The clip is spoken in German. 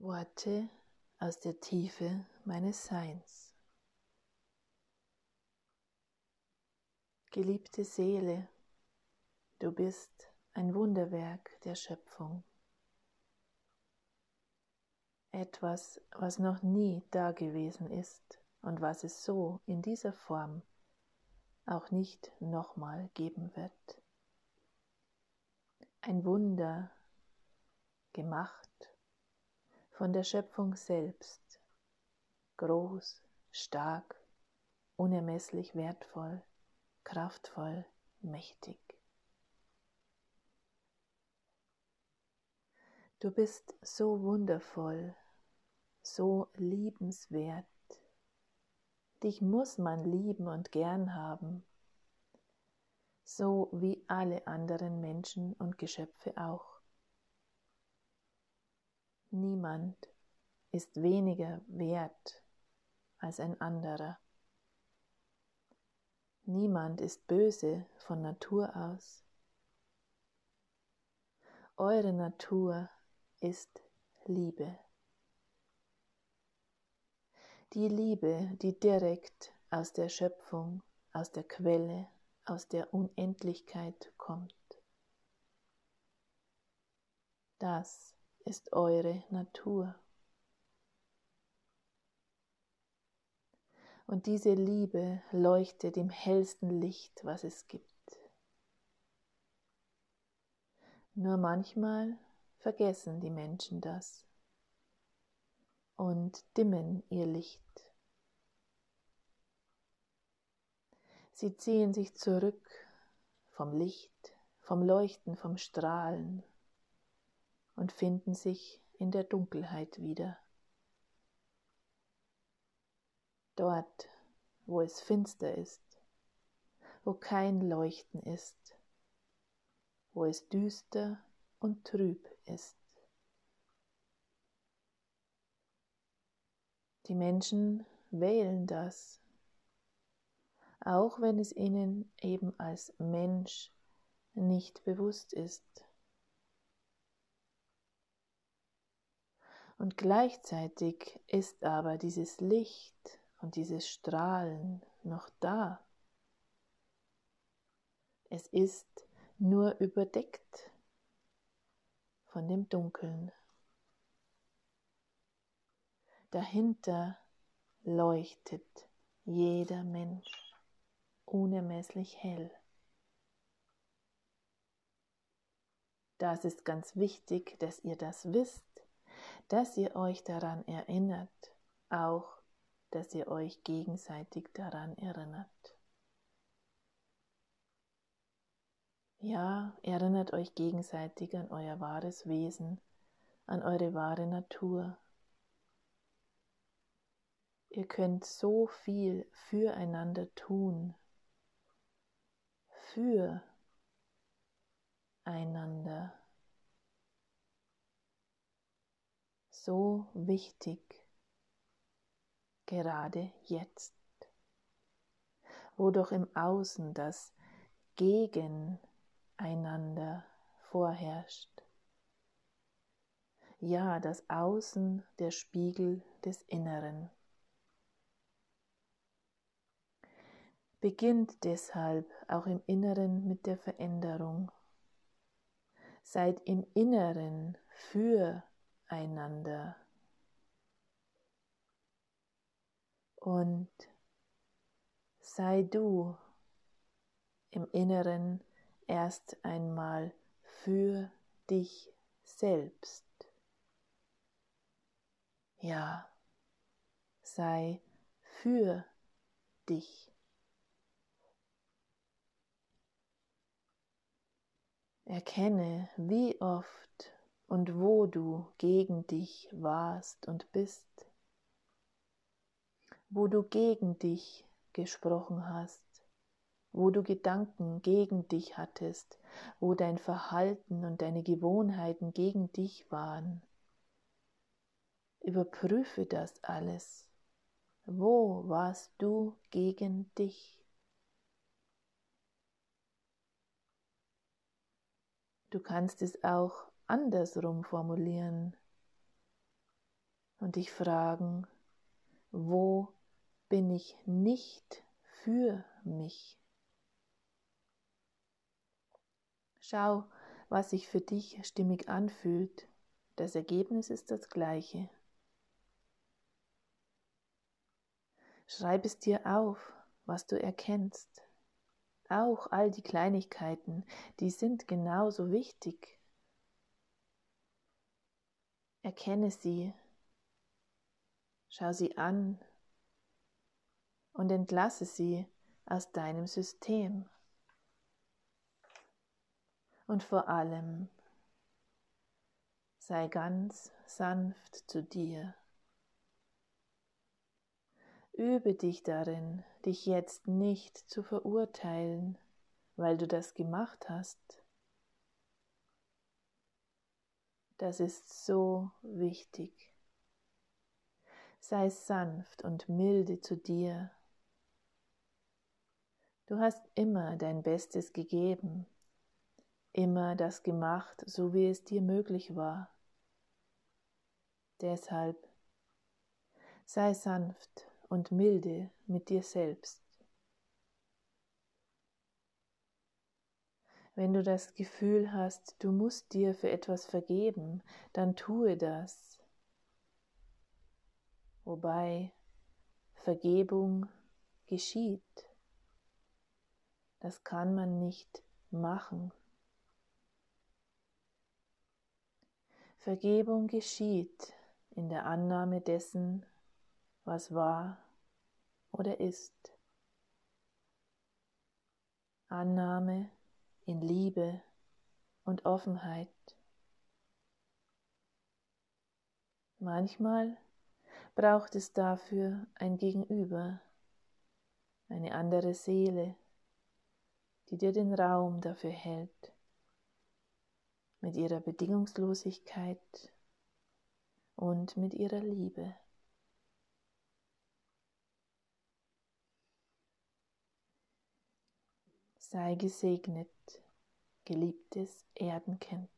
Worte aus der Tiefe meines Seins. Geliebte Seele, du bist ein Wunderwerk der Schöpfung. Etwas, was noch nie dagewesen ist und was es so in dieser Form auch nicht nochmal geben wird. Ein Wunder gemacht von der Schöpfung selbst, groß, stark, unermesslich wertvoll, kraftvoll, mächtig. Du bist so wundervoll, so liebenswert. Dich muss man lieben und gern haben, so wie alle anderen Menschen und Geschöpfe auch. Niemand ist weniger wert als ein anderer. Niemand ist böse von Natur aus. Eure Natur ist Liebe. Die Liebe, die direkt aus der Schöpfung, aus der Quelle, aus der Unendlichkeit kommt. Das ist eure Natur. Und diese Liebe leuchtet im hellsten Licht, was es gibt. Nur manchmal vergessen die Menschen das und dimmen ihr Licht. Sie ziehen sich zurück vom Licht, vom Leuchten, vom Strahlen, und finden sich in der Dunkelheit wieder. Dort, wo es finster ist, wo kein Leuchten ist, wo es düster und trüb ist. Die Menschen wählen das, auch wenn es ihnen eben als Mensch nicht bewusst ist. Und gleichzeitig ist aber dieses Licht und dieses Strahlen noch da. Es ist nur überdeckt von dem Dunkeln. Dahinter leuchtet jeder Mensch unermesslich hell. Das ist ganz wichtig, dass ihr das wisst, dass ihr euch daran erinnert, auch dass ihr euch gegenseitig daran erinnert. Ja, erinnert euch gegenseitig an euer wahres Wesen, an eure wahre Natur. Ihr könnt so viel füreinander tun, für einander. So wichtig, gerade jetzt, wo doch im Außen das Gegeneinander vorherrscht. Ja, das Außen der Spiegel des Inneren. Beginnt deshalb auch im Inneren mit der Veränderung. Seid im Inneren für einander. Und sei du im Inneren erst einmal für dich selbst. Ja, sei für dich. Erkenne, wie oft und wo du gegen dich warst und bist, wo du gegen dich gesprochen hast, wo du Gedanken gegen dich hattest, wo dein Verhalten und deine Gewohnheiten gegen dich waren. Überprüfe das alles. Wo warst du gegen dich? Du kannst es auch andersrum formulieren. und dich fragen, wo bin ich nicht für mich? Schau, was sich für dich stimmig anfühlt. Das Ergebnis ist das gleiche. Schreib es dir auf, was du erkennst. Auch all die Kleinigkeiten, die sind genauso wichtig. Erkenne sie, schau sie an und entlasse sie aus deinem System. Und vor allem sei ganz sanft zu dir. Übe dich darin, dich jetzt nicht zu verurteilen, weil du das gemacht hast. Das ist so wichtig. Sei sanft und milde zu dir. Du hast immer dein Bestes gegeben, immer das gemacht, so wie es dir möglich war. Deshalb sei sanft und milde mit dir selbst. Wenn du das Gefühl hast, du musst dir für etwas vergeben, dann tue das. Wobei Vergebung geschieht. Das kann man nicht machen. Vergebung geschieht in der Annahme dessen, was war oder ist. Annahme in Liebe und Offenheit. Manchmal braucht es dafür ein Gegenüber, eine andere Seele, die dir den Raum dafür hält, mit ihrer Bedingungslosigkeit und mit ihrer Liebe. Sei gesegnet, geliebtes Erdenkind.